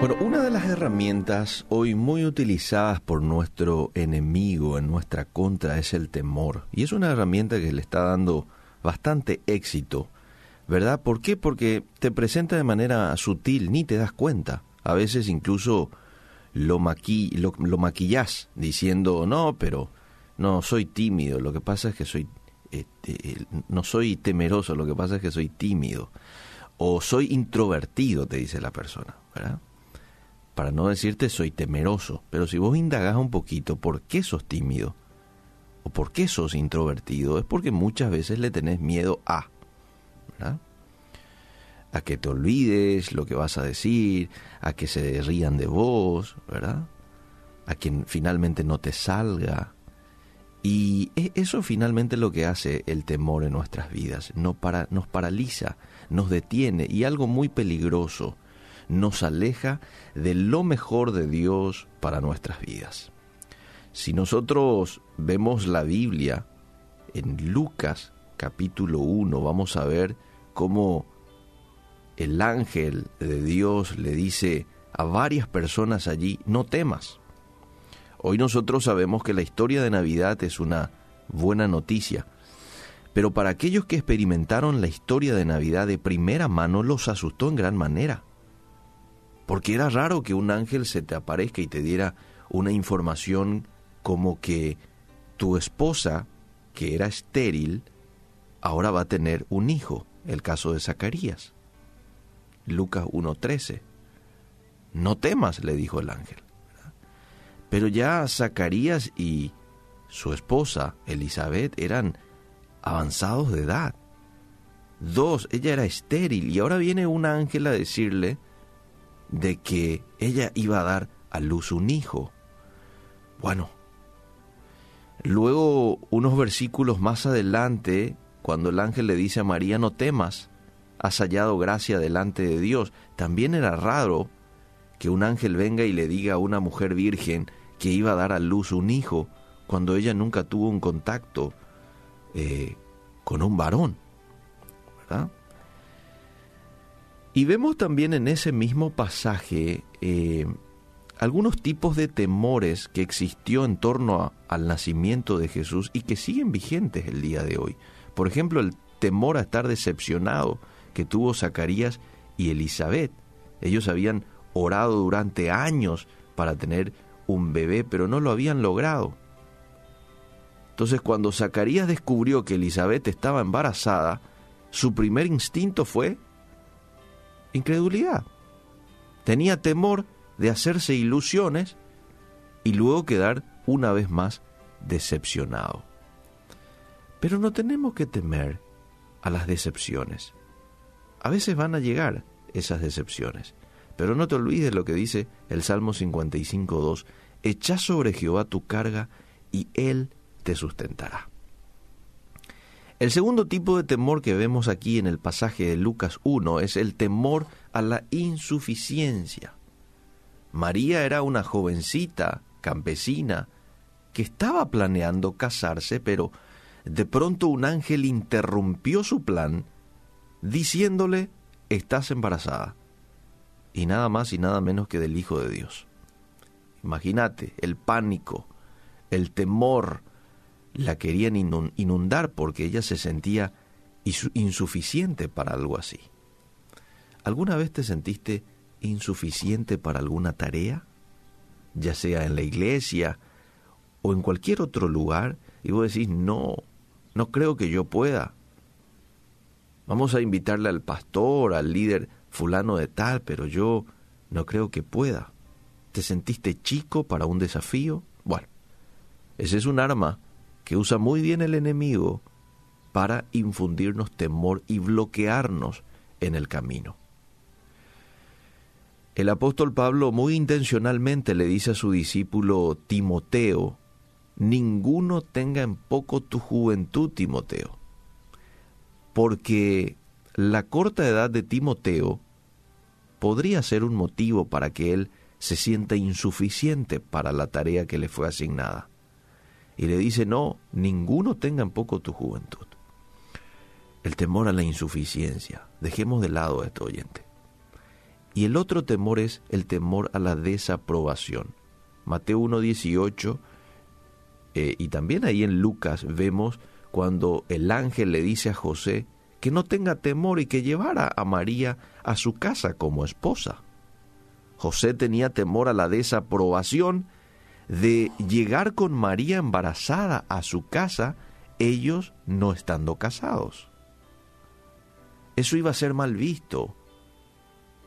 Bueno, una de las herramientas hoy muy utilizadas por nuestro enemigo en nuestra contra es el temor. Y es una herramienta que le está dando bastante éxito, ¿verdad? ¿Por qué? Porque te presenta de manera sutil, ni te das cuenta. A veces incluso lo, maqui lo, maquillas diciendo, no, pero no, soy tímido, lo que pasa es que soy, este, no soy temeroso, lo que pasa es que soy tímido. O soy introvertido, te dice la persona, ¿verdad? Para no decirte soy temeroso, pero si vos indagás un poquito por qué sos tímido o por qué sos introvertido, es porque muchas veces le tenés miedo a, ¿verdad? A que te olvides lo que vas a decir, a que se rían de vos, ¿verdad? A que finalmente no te salga. Y e, eso finalmente es lo que hace el temor en nuestras vidas, no para, nos paraliza, nos detiene y algo muy peligroso nos aleja de lo mejor de Dios para nuestras vidas. Si nosotros vemos la Biblia en Lucas capítulo 1, vamos a ver cómo el ángel de Dios le dice a varias personas allí, no temas. Hoy nosotros sabemos que la historia de Navidad es una buena noticia, pero para aquellos que experimentaron la historia de Navidad de primera mano los asustó en gran manera porque era raro que un ángel se te aparezca y te diera una información como que tu esposa, que era estéril, ahora va a tener un hijo, el caso de Zacarías. Lucas 1.13. No temas, le dijo el ángel. Pero ya Zacarías y su esposa, Elizabeth, eran avanzados de edad. Dos, ella era estéril y ahora viene un ángel a decirle de que ella iba a dar a luz un hijo. Bueno, luego unos versículos más adelante, cuando el ángel le dice a María, no temas, has hallado gracia delante de Dios, también era raro que un ángel venga y le diga a una mujer virgen que iba a dar a luz un hijo, cuando ella nunca tuvo un contacto eh, con un varón. ¿Verdad? Y vemos también en ese mismo pasaje eh, algunos tipos de temores que existió en torno al nacimiento de Jesús y que siguen vigentes el día de hoy. Por ejemplo, el temor a estar decepcionado que tuvo Zacarías y Elizabeth. Ellos habían orado durante años para tener un bebé, pero no lo habían logrado. Entonces cuando Zacarías descubrió que Elizabeth estaba embarazada, su primer instinto fue incredulidad. Tenía temor de hacerse ilusiones y luego quedar una vez más decepcionado. Pero no tenemos que temer a las decepciones. A veces van a llegar esas decepciones, pero no te olvides lo que dice el Salmo 55.2, echa sobre Jehová tu carga y Él te sustentará. El segundo tipo de temor que vemos aquí en el pasaje de Lucas 1 es el temor a la insuficiencia. María era una jovencita campesina que estaba planeando casarse, pero de pronto un ángel interrumpió su plan diciéndole, estás embarazada. Y nada más y nada menos que del Hijo de Dios. Imagínate el pánico, el temor, la querían inundar porque ella se sentía insuficiente para algo así. ¿Alguna vez te sentiste insuficiente para alguna tarea? Ya sea en la iglesia o en cualquier otro lugar, y vos decís, no, no creo que yo pueda. Vamos a invitarle al pastor, al líder fulano de tal, pero yo no creo que pueda. ¿Te sentiste chico para un desafío? Bueno, ese es un arma que usa muy bien el enemigo para infundirnos temor y bloquearnos en el camino. El apóstol Pablo muy intencionalmente le dice a su discípulo Timoteo, ninguno tenga en poco tu juventud, Timoteo, porque la corta edad de Timoteo podría ser un motivo para que él se sienta insuficiente para la tarea que le fue asignada y le dice, no, ninguno tenga en poco tu juventud. El temor a la insuficiencia. Dejemos de lado a este oyente. Y el otro temor es el temor a la desaprobación. Mateo 1.18 eh, y también ahí en Lucas vemos cuando el ángel le dice a José que no tenga temor y que llevara a María a su casa como esposa. José tenía temor a la desaprobación de llegar con María embarazada a su casa, ellos no estando casados. Eso iba a ser mal visto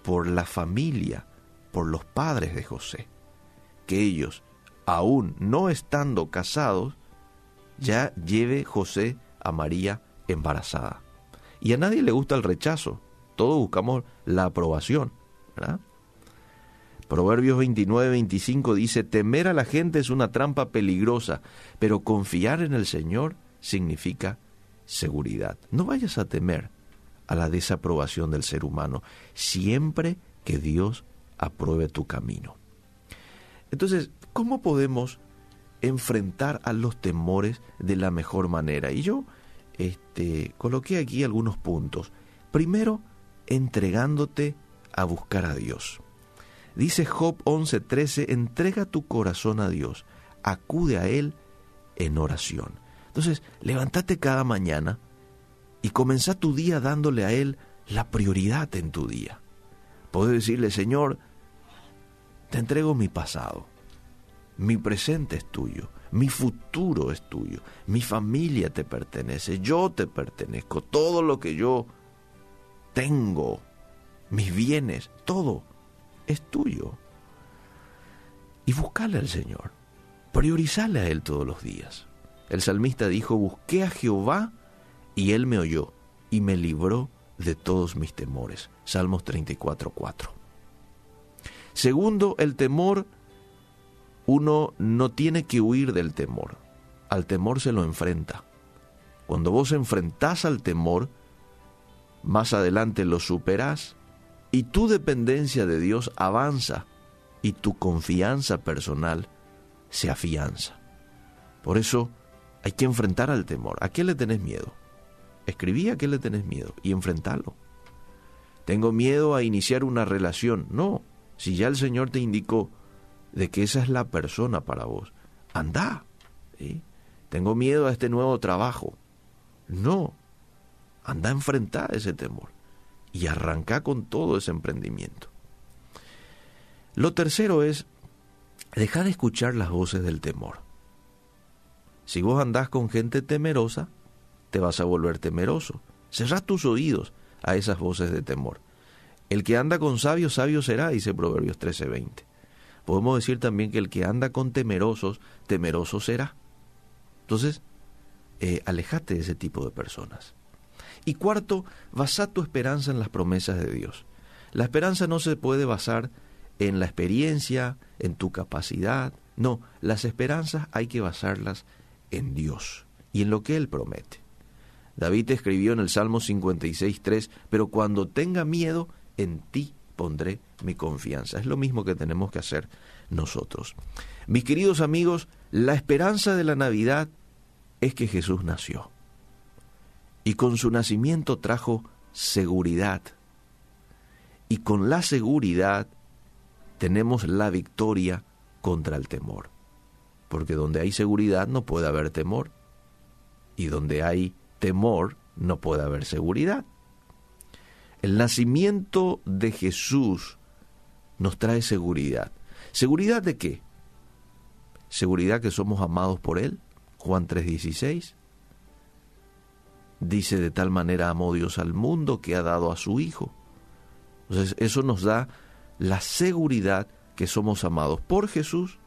por la familia, por los padres de José, que ellos, aún no estando casados, ya lleve José a María embarazada. Y a nadie le gusta el rechazo, todos buscamos la aprobación, ¿verdad? Proverbios 29, 25 dice, temer a la gente es una trampa peligrosa, pero confiar en el Señor significa seguridad. No vayas a temer a la desaprobación del ser humano, siempre que Dios apruebe tu camino. Entonces, ¿cómo podemos enfrentar a los temores de la mejor manera? Y yo este, coloqué aquí algunos puntos. Primero, entregándote a buscar a Dios. Dice Job 11:13, entrega tu corazón a Dios, acude a Él en oración. Entonces, levántate cada mañana y comenzá tu día dándole a Él la prioridad en tu día. Puedes decirle, Señor, te entrego mi pasado, mi presente es tuyo, mi futuro es tuyo, mi familia te pertenece, yo te pertenezco, todo lo que yo tengo, mis bienes, todo es tuyo. Y buscale al Señor, priorizale a Él todos los días. El salmista dijo, busqué a Jehová y Él me oyó y me libró de todos mis temores. Salmos 34.4. Segundo, el temor, uno no tiene que huir del temor. Al temor se lo enfrenta. Cuando vos enfrentás al temor, más adelante lo superás y tu dependencia de Dios avanza y tu confianza personal se afianza. Por eso hay que enfrentar al temor. ¿A qué le tenés miedo? Escribí a qué le tenés miedo y enfrentarlo. Tengo miedo a iniciar una relación. No, si ya el Señor te indicó de que esa es la persona para vos, anda. Tengo miedo a este nuevo trabajo. No, anda a enfrentar ese temor y arranca con todo ese emprendimiento. Lo tercero es, dejar de escuchar las voces del temor. Si vos andás con gente temerosa, te vas a volver temeroso. Cerrás tus oídos a esas voces de temor. El que anda con sabios, sabio será, dice Proverbios 13:20. Podemos decir también que el que anda con temerosos, temeroso será. Entonces, eh, alejate de ese tipo de personas. Y cuarto, basa tu esperanza en las promesas de Dios. La esperanza no se puede basar en la experiencia, en tu capacidad. No, las esperanzas hay que basarlas en Dios y en lo que Él promete. David escribió en el Salmo 56.3, pero cuando tenga miedo, en ti pondré mi confianza. Es lo mismo que tenemos que hacer nosotros. Mis queridos amigos, la esperanza de la Navidad es que Jesús nació y con su nacimiento trajo seguridad. Y con la seguridad tenemos la victoria contra el temor. Porque donde hay seguridad no puede haber temor. Y donde hay temor no puede haber seguridad. El nacimiento de Jesús nos trae seguridad. ¿Seguridad de qué? Seguridad que somos amados por Él, Juan 3:16 dice de tal manera amó Dios al mundo que ha dado a su Hijo. Entonces eso nos da la seguridad que somos amados por Jesús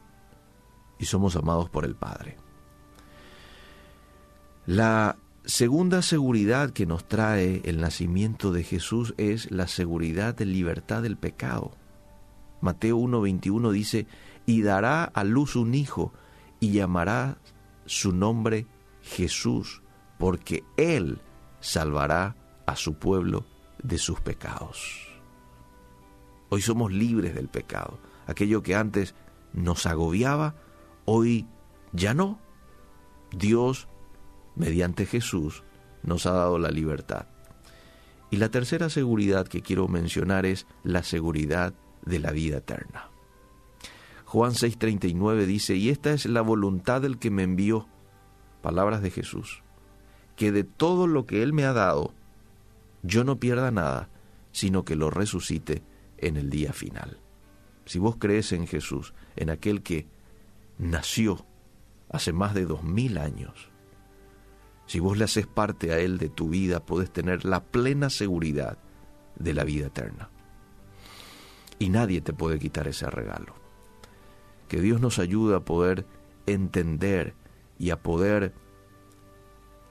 y somos amados por el Padre. La segunda seguridad que nos trae el nacimiento de Jesús es la seguridad de libertad del pecado. Mateo 1:21 dice, y dará a luz un hijo y llamará su nombre Jesús porque Él salvará a su pueblo de sus pecados. Hoy somos libres del pecado. Aquello que antes nos agobiaba, hoy ya no. Dios, mediante Jesús, nos ha dado la libertad. Y la tercera seguridad que quiero mencionar es la seguridad de la vida eterna. Juan 6:39 dice, y esta es la voluntad del que me envió, palabras de Jesús, que de todo lo que Él me ha dado, yo no pierda nada, sino que lo resucite en el día final. Si vos crees en Jesús, en aquel que nació hace más de dos mil años, si vos le haces parte a Él de tu vida, podés tener la plena seguridad de la vida eterna. Y nadie te puede quitar ese regalo. Que Dios nos ayude a poder entender y a poder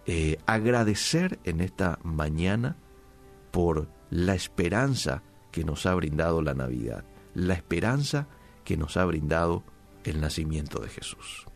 eh, agradecer en esta mañana por la esperanza que nos ha brindado la Navidad, la esperanza que nos ha brindado el nacimiento de Jesús.